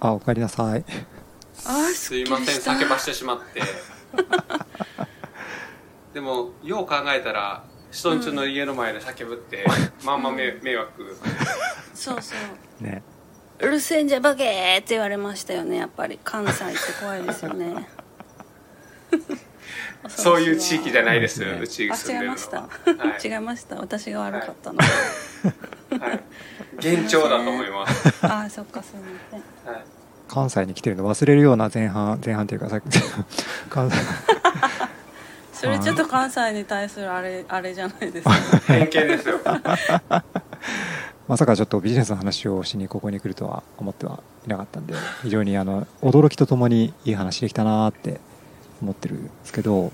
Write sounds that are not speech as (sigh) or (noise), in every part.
あおかえりなさい。あーすいません叫ばしてしまって。でもよう考えたら人んちの家の前で叫ぶって、(laughs) まあまあ迷迷惑。そうそう。ね。うるせえんじゃバケーって言われましたよねやっぱり。関西って怖いですよね。(laughs) そういう地域じゃないですそうちあ住んでるの違いました、は (laughs) 違いました。私が悪かったの、い、はい、幻聴だと思います、(laughs) ああそっかすいませんはい、関西に来てるの忘れるような前半前半というかさっき (laughs) 関西。(laughs) それちょっと関西に対するあれあれじゃないですか。偏見ですよ。まさかちょっとビジネスの話をしにここに来るとは思ってはいなかったんで非常にあの驚きとともにいい話できたなーって思ってるんですけど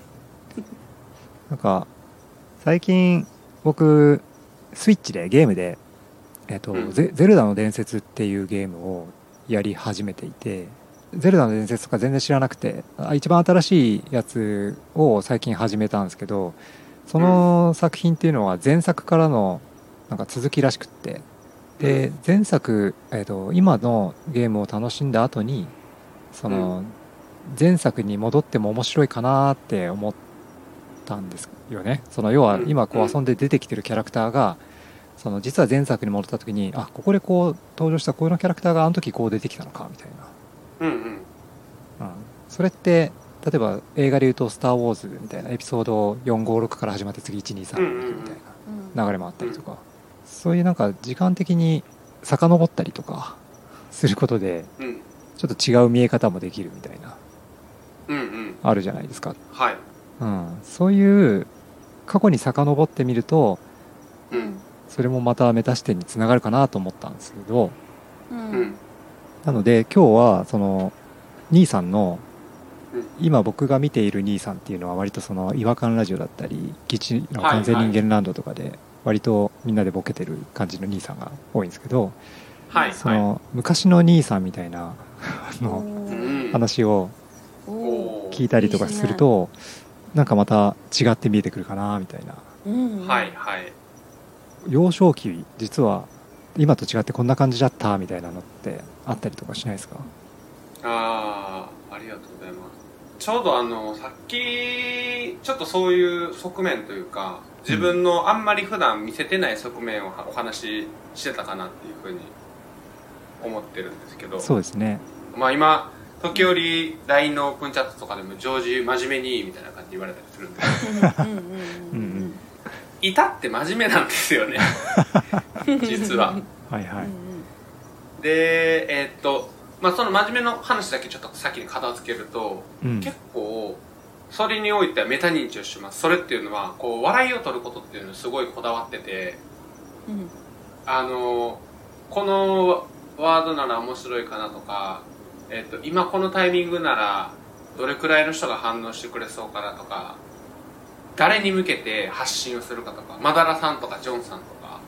なんか最近僕スイッチでゲームで「えっとうん。ゼゼルダの伝説」っていうゲームをやり始めていてゼルダの伝説とか全然知らなくてあ一番新しいやつを最近始めたんですけどその作品っていうのは前作からのなんか続きらしくってで前作、えー、と今のゲームを楽しんだ後にその前作に戻っても面白いかなって思ったんですよね。その要はうん。今こう遊んで出てきてるキャラクターがその実は前作に戻った時にあここでこう登場したこのキャラクターがあの時こう出てきたのかみたいな、うんうん。うん、それって例えば映画で言うと「スター・ウォーズ」みたいなエピソード456から始まって次123みたいな流れもあったりとか、そういうなんか時間的に遡ったりとかすることでうん。ちょっと違う見え方もできるみたいなうんうん。あるじゃないですか、はい。うん、そういう過去に遡ってみるとうんそれもまたメタ視点につながるかなと思ったんですけど。うん。うんなので今日はその兄さんのうん今僕が見ている兄さんっていうのは割とその違和感ラジオだったり基地の完全人間ランドとかで割とみんなでボケてる感じの兄さんが多いんですけどはい。はいその昔の兄さんみたいなあのうん。話を聞いたりとかするとなんかまた違って見えてくるかなみたいな。うんはいはい幼少期実は今と違ってこんな感じだったみたいなのってあったりとかしないですか？ああありがとうございます。ちょうどあのさっきちょっとそういう側面というか自分のあんまり普段見せてない側面をお話ししてたかなっていうふうに思ってるんですけどそうですね。まあ今時折 LINE のオープンチャットとかでも常時真面目にみたいな感じで言われたりするんでうんうんうんうんいたって真面目なんですよね。(laughs) 実は。はいはい。でえーっとまあその真面目の話だけちょっと先に片付けると、うん。結構それにおいてはメタ認知をします。それっていうのはこう笑いを取ることっていうのにすごいこだわっててうん。あのこのワードなら面白いかなとか、えっと今このタイミングならどれくらいの人が反応してくれそうかなとか誰に向けて発信をするかとかマダラさんとかジョンさんとか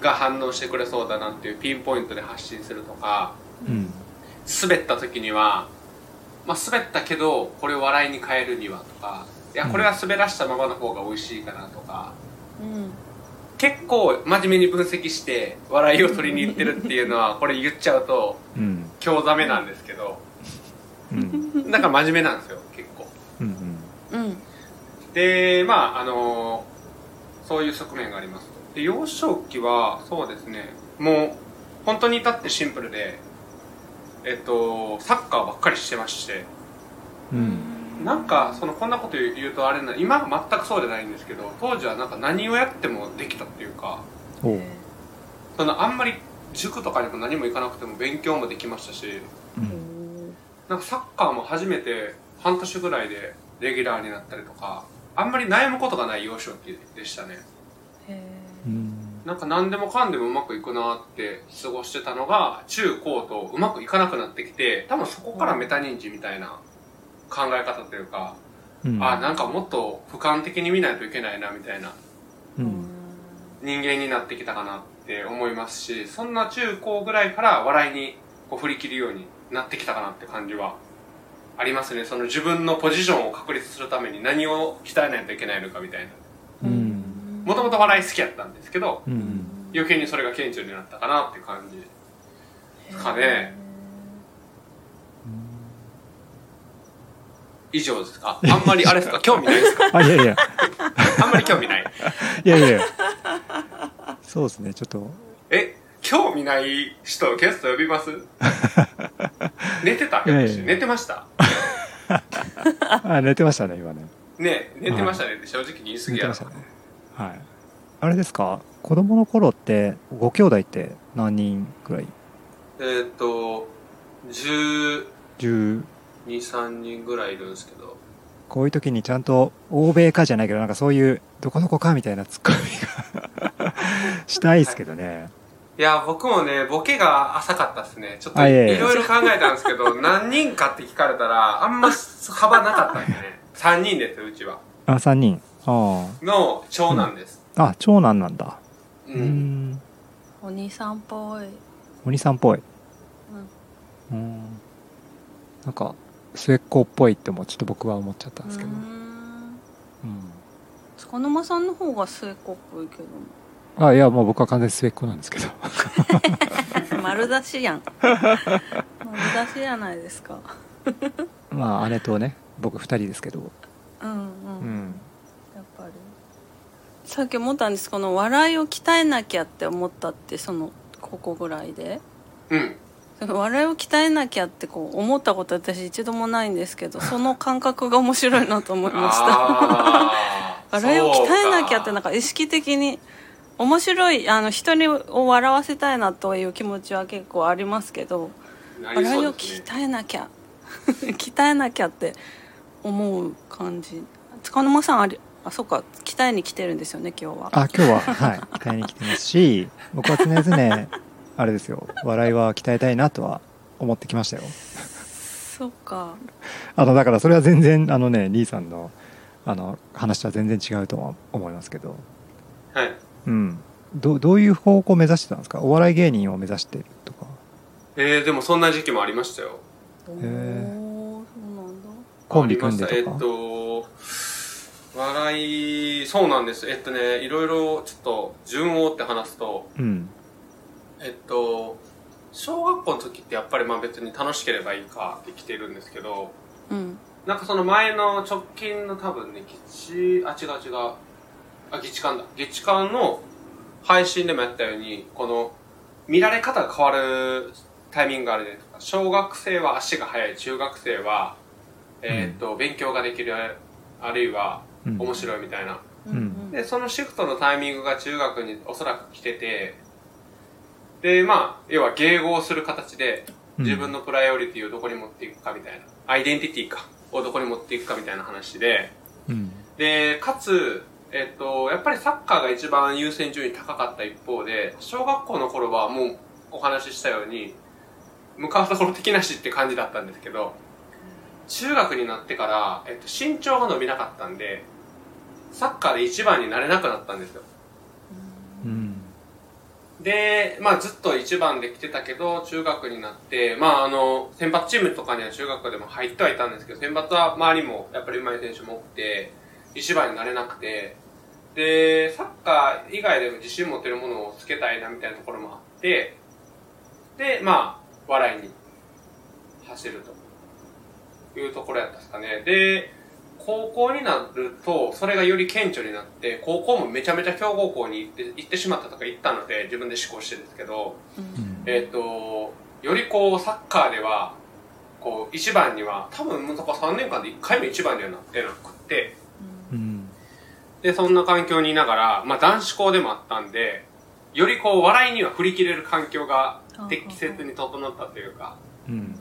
が反応してくれそうだなっていうピンポイントで発信するとかうん。滑った時には、まあ、滑ったけどこれを笑いに変えるにはとかいやこれは滑らしたままの方が美味しいかなとか、うん。結構真面目に分析して笑いを取りに行ってるっていうのはこれ言っちゃうとうん。興ざめなんですけどうん。だから真面目なんですよでまああのそういう側面があります。で幼少期はそうですね。もう本当に至ってシンプルでえっとサッカーばっかりしてまして。うん。なんかそのこんなこと言うとあれな今は全くそうじゃないんですけど当時はなんか何をやってもできたっていうかそのあんまり塾とかにも何も行かなくても勉強もできましたしうん。なんかサッカーも初めて半年ぐらいでレギュラーになったりとかあんまり悩むことがない幼少期でしたね。へうん。なんか何でもかんでもうまくいくなって過ごしてたのが中高とうまくいかなくなってきて多分そこからメタ認知みたいな考え方というか、うん。あなんかもっと俯瞰的に見ないといけないなみたいなうん。人間になってきたかなって思いますしそんな中高ぐらいから笑いにこう振り切るようになってきたかなって感じはありますね。その自分のポジションを確立するために何を鍛えないといけないのかみたいな。もともと笑い好きやったんですけど、うん、余計にそれが顕著になったかなって感じですかね。以上ですか？あんまりあれですか？興味ないですか？(laughs) あいやいや。あんまり興味ない？いやいや。そうですね。ちょっと。え興味ない人ゲスト呼びます？(laughs) 寝てた？寝てました？あ寝てましたね今ね。ね寝てましたねって正直に言い過ぎやろ。寝てましたね。はい。あれですか？子供の頃ってご兄弟って何人くらい？えーっと123 10人ぐらいいるんですけど。こういう時にちゃんと欧米かじゃないけどなんかそういうどこどこかみたいなツッコミが (laughs) したいですけどね、いや僕もねボケが浅かったですね。ちょっとあいろいろ考えたんですけど (laughs) 何人かって聞かれたらあんま幅なかったんでね。3人ですうちは。あ3人。あの長男です。ああ長男なんだ。う、うん。んお兄さんっぽい。お兄さんっぽい。うん。なんか末っ子っぽいってもちょっと僕は思っちゃったんですけど、うーん。うん。塚沼さんの方が末っ子っぽいけあいやもう僕は完全に末っ子なんですけど。ど (laughs) 丸出しやん。丸出しじゃないですか。(laughs) まあ姉とね僕2人ですけど。うんうん、うん。やっぱり。さっき思ったんですこの笑いを鍛えなきゃって思ったってそのここぐらいで。うん。笑いを鍛えなきゃってこう思ったこと私一度もないんですけどその感覚が面白いなと思いました。(laughs) 笑いを鍛えなきゃってなんか意識的に面白いあの人にを笑わせたいなという気持ちは結構ありますけど笑いを鍛えなきゃ (laughs) 鍛えなきゃって思う感じ。塚沼さんありあそっか鍛えに来てるんですよね今日は。あ今日ははい鍛えに来てますし (laughs) 僕は常々あれですよ笑いは鍛えたいなとは思ってきましたよ。そっか。あのだからそれは全然あのね兄さんのあの話とは全然違うとは思いますけど。はいうん。どどういう方向を目指してたんですか？お笑い芸人を目指してるとか。えー、でもそんな時期もありましたよ。へー。そうなんだ。コンビ組んでとか？えっと笑いそうなんです。えっとねいろいろちょっと順を追って話すとうん。えっと小学校の時ってやっぱりまあ別に楽しければいいかって来てるんですけどうん。なんかその前の直近の多分ね、ギチ、あ、違う違う。あ、ギチカンだ。ギチカンの配信でもやったように、この、見られ方が変わるタイミングがあるねとか、小学生は足が速い、中学生は、えーっと、勉強ができる、あるいはうん。面白いみたいな。ん。で、そのシフトのタイミングが中学におそらく来てて、で、まあ、要は迎合する形で、うん。自分のプライオリティをどこに持っていくかみたいな、アイデンティティか、をどこに持っていくかみたいな話で、うん。で、かつ、えっと、やっぱりサッカーが一番優先順位高かった一方で、小学校の頃はもうお話ししたように、向かうところ的なしって感じだったんですけど、中学になってから、えっと、身長が伸びなかったんで、サッカーで一番になれなくなったんですよ。うんで、まあずっと一番で来てたけど、中学になって、まああの、選抜チームとかには中学でも入ってはいたんですけど、選抜は周りもやっぱり上手い選手も多くて、一番になれなくて、で、サッカー以外でも自信持てるものをつけたいなみたいなところもあって、で、まあ、笑いに走るというところやったんですかね。で、高校になると、それがより顕著になって、高校もめちゃめちゃ強豪校に行って行ってしまったとか行ったので、自分で思考してるんですけど、うんえっ、と、よりこう、サッカーでは、こう、一番には、多分、そこ3年間で1回も一番にはなってなくって、うんで、そんな環境にいながら、まあ男子校でもあったんで、よりこう、笑いには振り切れる環境が適切に整ったというか、うん。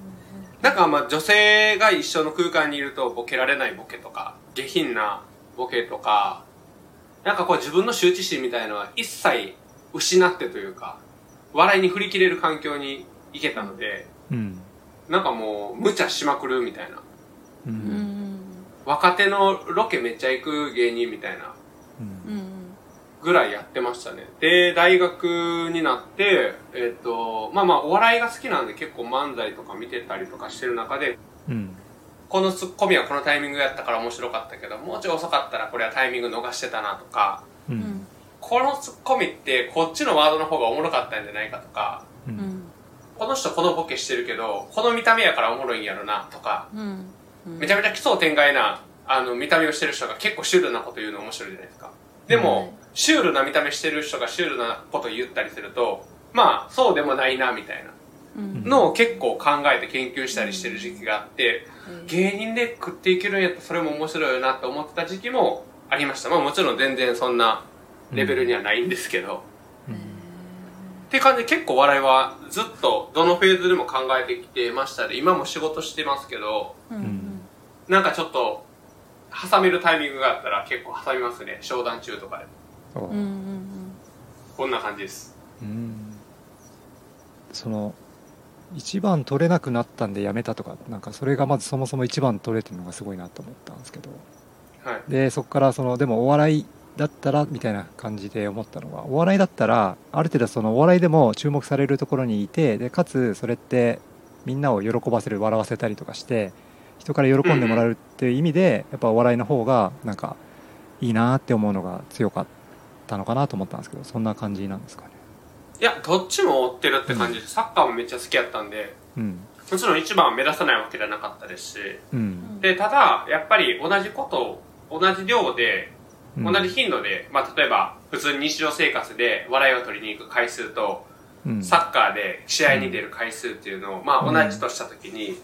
なんかまあ女性が一緒の空間にいるとボケられないボケとか、下品なボケとか、なんかこう自分の羞恥心みたいのは一切失ってというか、笑いに振り切れる環境に行けたので、うん。なんかもう無茶しまくるみたいな。ううんん。若手のロケめっちゃ行く芸人みたいなぐらいやってましたね。で、大学になって、えっ、と、まあまあお笑いが好きなんで結構漫才とか見てたりとかしてる中で、うん。このツッコミはこのタイミングやったから面白かったけど、もうちょい遅かったらこれはタイミング逃してたなとか、ううん。んこのツッコミってこっちのワードの方がおもろかったんじゃないかとか、ううんん。この人このボケしてるけど、この見た目やからおもろいんやろなとか、うん。うん。めちゃめちゃ奇想天外なあの見た目をしてる人が結構シュールなこと言うの面白いじゃないですか。でも、シュールな見た目してる人がシュールなこと言ったりするとまあそうでもないなみたいなうん。のを結構考えて研究したりしてる時期があって芸人で食っていけるんやったらそれも面白いよなって思ってた時期もありました。まあもちろん全然そんなレベルにはないんですけど、って感じで結構笑いはずっとどのフェーズでも考えてきてましたで今も仕事してますけどなんかちょっと挟めるタイミングがあったら結構挟みますね。商談中とかでそう。うんうんこんな感じです。うん。その一番取れなくなったんでやめたとかなんかそれがまずそもそも一番取れてるのがすごいなと思ったんですけど。はい。でそこからそのでもお笑いだったらみたいな感じで思ったのはお笑いだったらある程度そのお笑いでも注目されるところにいてでかつそれってみんなを喜ばせる笑わせたりとかして人から喜んでもらえるっていう意味でやっぱお笑いの方がなんかいいなって思うのが強かったのかなと思ったんですけどそんな感じなんですかね。いやどっちも追ってるって感じで、サッカーもめっちゃ好きやったんでうん。もちろん一番は目指さないわけじゃなかったですしうん。でただやっぱり同じことを同じ量でうん。同じ頻度で、まあ、例えば普通に日常生活で笑いを取りに行く回数とうん。サッカーで試合に出る回数っていうのを、まあ、うん同じとした時に、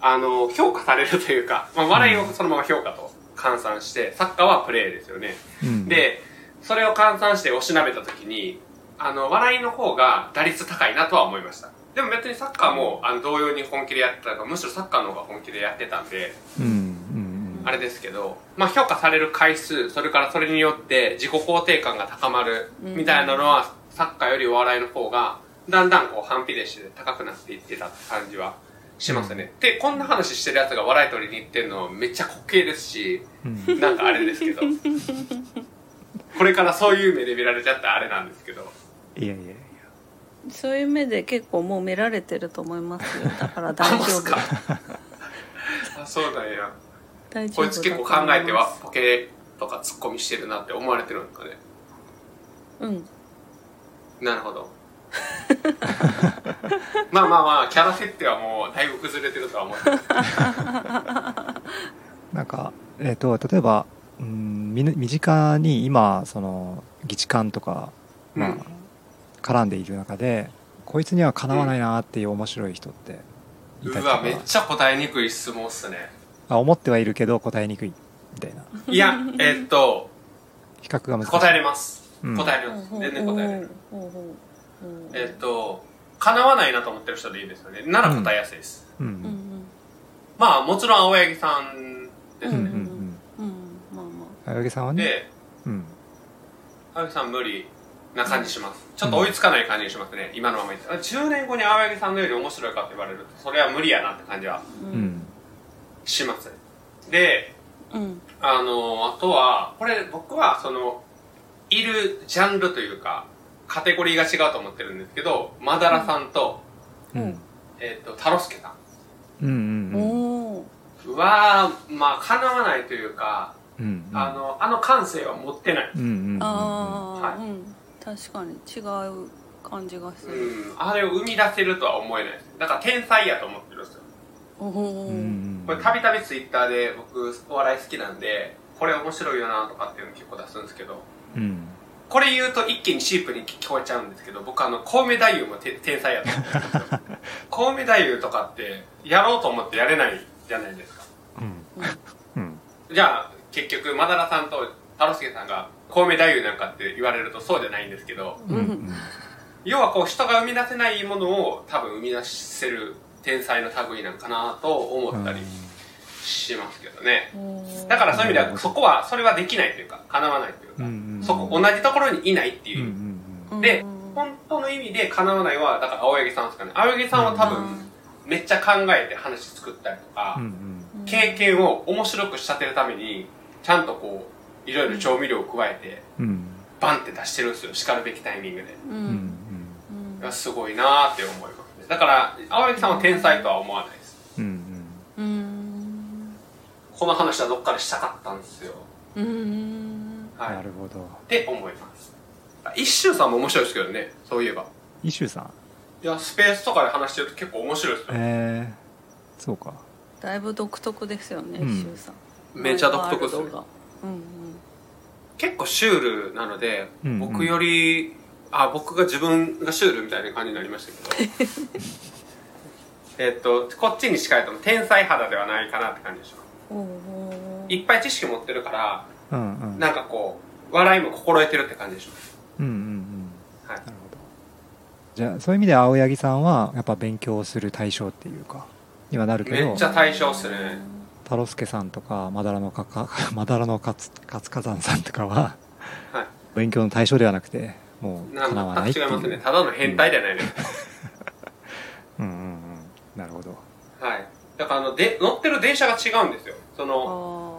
あの評価されるというか、(laughs) まあ、笑いをそのまま評価と換算してサッカーはプレーですよね。うん。でそれを換算しておしなべた時にあの笑いの方が打率高いなとは思いました。でも別にサッカーもあの同様に本気でやってたからむしろサッカーの方が本気でやってたんでうんうんあれですけど、まあ、評価される回数それからそれによって自己肯定感が高まるみたいなのは、サッカーよりお笑いの方がだんだんこう反比例して高くなっていってたって感じはしますね、でこんな話してるやつが笑い取りに行ってるのめっちゃ滑稽ですしうん。うんなんかあれですけど。これからそういう目で見られちゃったらあれなんですけど。いやいやいや。そういう目で結構もう見られてると思いますよ。だから大丈夫。ああそうなんや。大丈夫こいつ結構考えてはボケとかツッコミしてるなって思われてるんですかね。うん。なるほど (laughs) まあまあまあキャラ設定はもうだいぶ崩れてるとは思って (laughs) なんか、えー、と例えばうんみ身近に今その議事官とか、まあうん絡んでいる中でこいつにはかなわないなっていう面白い人っていたりとか。うわめっちゃ答えにくい質問っすね。あ思ってはいるけど答えにくい。みたいな。いやえっと比較が難しい。答えれます、うん。答えれます。全然答えれる。ほうほえっと叶わないなと思ってる人でいいですよね。なら答えやすいです、うん。うんうん。まあもちろん青柳さんですね、うんうんうん。うん。まあま青柳さんはね？でうん。青柳さん無理な感じします。ちょっと追いつかない感じがしますね、今のままいって10年後に青柳さんのように面白いかって言われるとそれは無理やなって感じはあううん。んしますでうん。あのあとはこれ僕はそのいるジャンルというかカテゴリーが違うと思ってるんですけどマダラさんと,、うん。えっとタロスケさうんうんうん。おおんはまあかなわないというか、うんうん。あのあの感性は持ってない、うんうんうんうん。あはあうん。確かに違う感じがすうるん、あれを生み出せるとは思えないです。だから天才やと思ってるんですよ。これたびたびツイッターで僕お笑い好きなんでこれ面白いよなとかっていうの結構出すんですけど。うんこれ言うと一気にシープに聞こえちゃうんですけど僕あのコウメ太夫もて天才やと思ってるんですよコウメ太夫とかってやろうと思ってやれないじゃないですか。うん。うん。じゃあ結局マダラさんとタロスケさんがコウメ太夫なんかって言われるとそうじゃないんですけどうん。うん。要はこう人が生み出せないものを多分生み出せる天才の類なんかなと思ったりしますけどね。だからそういう意味ではそこはそれはできないというか叶わないというか、うんうんそこ同じところにいないっていう。で本当の意味で叶わないはだから青柳さんですかね。青柳さんは多分めっちゃ考えて話作ったりとか、うんうん。経験を面白く仕立てるためにちゃんとこういろいろ調味料を加えてうん。バンって出してるんですよ。しかるべきタイミングで。すごいなーって思いますね。だから青柳さんは天才とは思わないです。うん。うん。この話はどっかでしたかったんですよ。うんはい。なるほど。って思います。一周さんも面白いですけどねそういえば。イシュさん？いやスペースとかで話してると結構面白いですよ、えー、そうか。だいぶ独特ですよね、うん。シュウさん。めっちゃ独特ですね。ワイルドがうん結構シュールなので、うんうん。僕よりあ僕が自分がシュールみたいな感じになりましたけど。(laughs) えっとこっちに近いと天才肌ではないかなって感じでしょ。いっぱい知識持ってるからうんうん。なんかこう笑いも心得てるって感じでしょ。うんうんうん。はい。なるほど。じゃあそういう意味で青柳さんはやっぱ勉強する対象っていうかにはなるけどめっちゃ対象っすね太郎介さんとかまだらのかか (laughs) まだらの活活火山さんとかははい。勉強の対象ではなくてもうなん叶わないっていう。違いますね。ただの変態じゃないです、(laughs) うんうんうん。なるほど。はい。だからあので乗ってる電車が違うんですよ。そのあ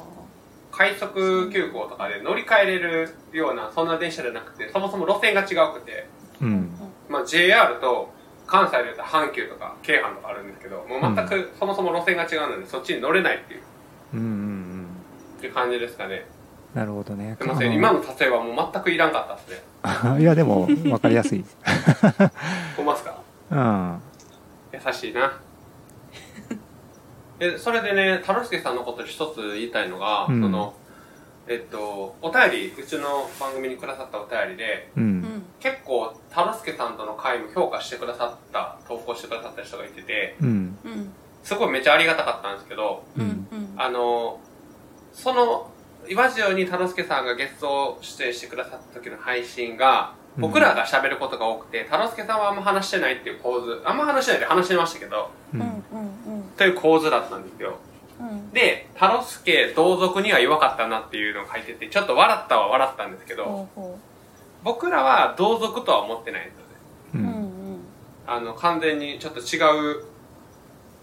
快速急行とかで乗り換えれるようなそんな電車じゃなくてそもそも路線が違くて、うん。まあ、JR と関西で言うと阪急とか京阪とかあるんですけどもう全くそもそも路線が違うのでそっちに乗れないっていう。うんうんうん。っていう感じですかね。なるほどね。すいません。今の例えはもう全くいらんかったですね。(laughs) いやでも分かりやすい。(laughs) ほんまっすか？うん。優しいなえそれでね太郎介さんのこと一つ言いたいのが、うん。そのえっとお便りうちの番組にくださったお便りでうん。ん。結構太郎介さんとの会も評価してくださった投稿してくださった人がいててうん。うんすごいめっちゃありがたかったんですけどあのその岩塩に太郎介さんがゲスト出演してくださった時の配信がうん。僕らが喋ることが多くて、太郎介さんはあんま話してないっていう構図あんま話してないで話してましたけどという構図だったんですよ。うん。で太郎介同族には弱かったなっていうのを書いててちょっと笑ったは笑ったんですけどほうほ僕らは同族とは思ってないんですよねうんん。あの完全にちょっと違う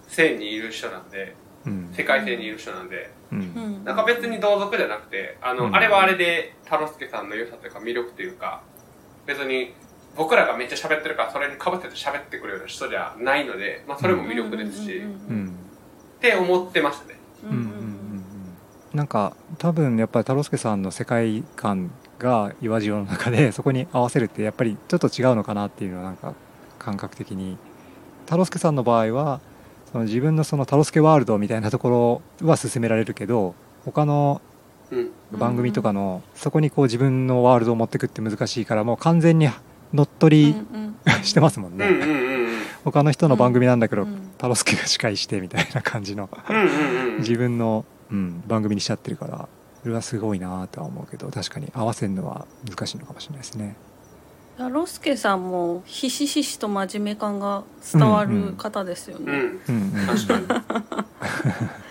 線にいる人なんでうん。世界線にいる人なんでなんか別に同族じゃなくてあの、うん。あれはあれで太郎介さんの良さというか魅力というか別に僕らがめっちゃ喋ってるからそれにかぶってて喋ってくるような人じゃないので、まあ、それも魅力ですし、うんっうんて思ってましたね。うんうんうんうん。うんなんか多分やっぱり太郎介さんの世界観が岩塩の中で (laughs) そこに合わせるってやっぱりちょっと違うのかなっていうのはなんか感覚的に。太郎介さんの場合はその自分のその太郎介ワールドみたいなところは進められるけど他のうん。番組とかのそこにこう自分のワールドを持ってくって難しいからもう完全に乗っ取りうん (laughs) してますもんね。うんうんうんうん。他の人の番組なんだけどうん太郎介が司会してみたいな感じの。自分の、うん、番組にしちゃってるからそれはすごいなとは思うけど確かに合わせるのは難しいのかもしれないですね。ロスケさんもひしひしと真面目感が伝わる方ですよね、うん。うんうん。確かに (laughs)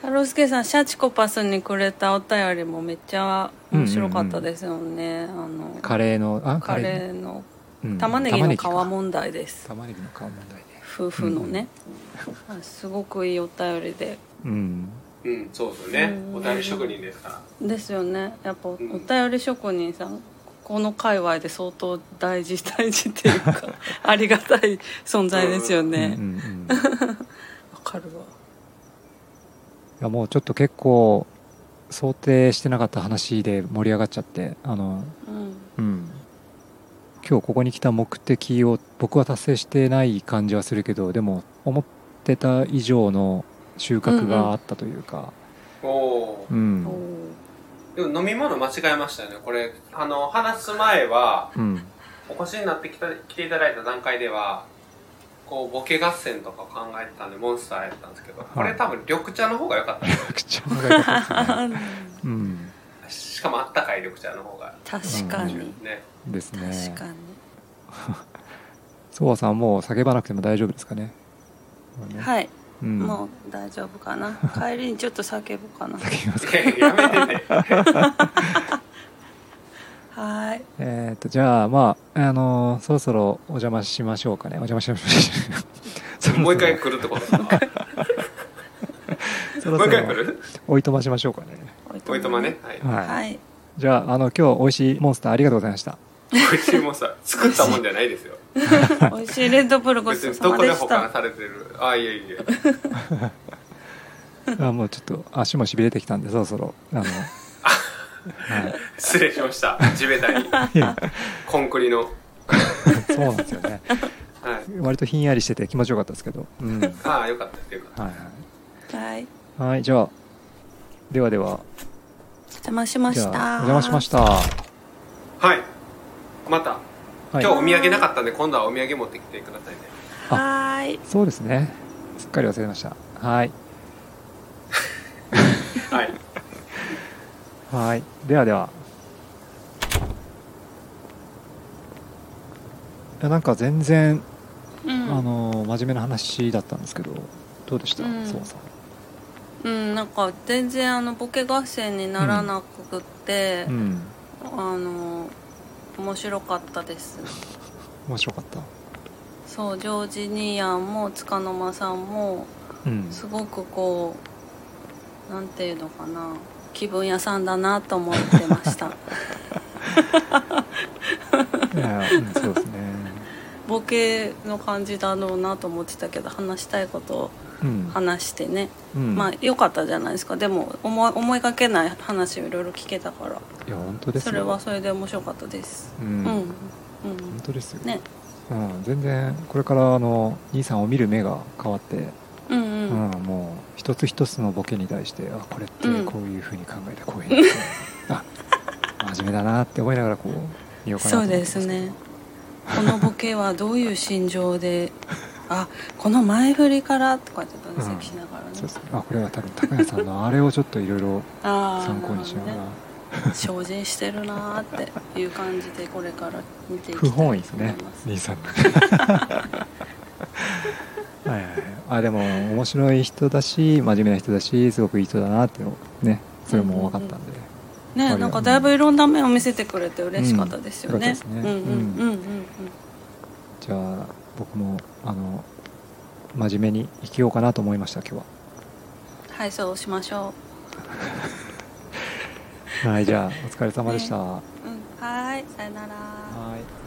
太郎介さんシャチコパスにくれたお便りもめっちゃ面白かったですよね、あのカレーのあカレーのうん。玉ねぎの皮問題です。玉ねぎの皮問題で夫婦のね、すごくいいお便りで。うん。うんそうですよね。うん。お便り職人ですから。ですよね。やっぱお便り職人さんこの界隈で相当大事大事っていうか (laughs) ありがたい存在ですようんねうんわ、うん。(laughs) いかるわやもうちょっと結構想定してなかった話で盛り上がっちゃってあのうん。うん。今日ここに来た目的を僕は達成してない感じはするけどでも思ってた以上の収穫があったというか。おおーうん。おー。でも飲み物間違えましたよね。これあの話す前はうん。お越しになってきた来ていただいた段階ではこうボケ合戦とかを考えてたんでモンスターやったんですけど、これ多分緑茶の方が良かった。です口調が良かったですね。うん。しかもあったかい緑茶の方が。確かに、ね。ですね。確かに。ソワさんもう叫ばなくても大丈夫ですかね。い、はい、うん、もう大丈夫かな。帰りにちょっと叫ぶかな。叫びますか。やめてて (laughs) はい。えっとじゃあまああのーそろそろお邪魔しましょうかね。お邪魔しましょう。そろそろもう一回来るってことですか？(laughs) そろもうそろ一回来る？おいとましましょうかね。おいとまね。はい。はい、はい。じゃああの今日美味しいモンスターありがとうございました。美味しいもんさ作ったもんじゃないですよ。(laughs) 美味しいレッドブルごち別そうさまにどこで保管されてる。あいえいえ。(laughs) あもうちょっと足もしびれてきたんでそろそろあの、はい、失礼しました。地べたに。コンクリの。そうなんですよね。はい。割とひんやりしてて気持ちよかったですけど、うん、はいああよかったですよかった。はいはい。はい。じゃあ。ではでは。お邪魔しました。お邪魔しました。はい。また。はい。今日お土産なかったんで今度はお土産持ってきてくださいね。はーい。そうですね。すっかり忘れました。はい。(laughs) はいはい。ではでは。いやなんか全然、うん。あの真面目な話だったんですけどどうでした、うん。そうさうんなんか全然あのボケ合戦にならなくって、ん。うん。あの面白かったです。面白かった？そうジョージニアンもつかの間さんもうん。すごくこうなんていうのかな気分屋さんだなと思ってました。いや、うん、そうですね。ボケの感じだろうなと思ってたけど話したいことをうん、話してね、うん、まあ良かったじゃないですか。でも思い思いがけない話をいろいろ聞けたから。いや本当ですよ。それはそれで面白かったです。うん、うん、本うん。当ですよ、ね。うん、全然これからあの兄さんを見る目が変わって、うんううんんもう一つ一つのボケに対してあこれってうん。こういうふうに考えてこういうふうに、あ真面目だなって思いながらこう見ようかなとそう思ってますですね。このボケはどういう心情であこの前振りからとかって分析しながらね、そうです。ねあこれは多分高谷さんのあれをちょっといろいろ参考にしながら、精進してるなーっていう感じでこれから見ていきた不いと思い本意ですね。ます兄さんあでも面白い人だし真面目な人だしすごくいい人だなっていうのねそれも分かったんで、ねなんかだいぶいろんな面を見せてくれて嬉しかったですよね。うんよかったですねうんうんうんうんうん。じゃあ僕もあの真面目に生きようかなと思いました今日ははいそうしましょ (laughs) はいじゃあお疲れ様でした、う。うんはいさよなら。はいさよなら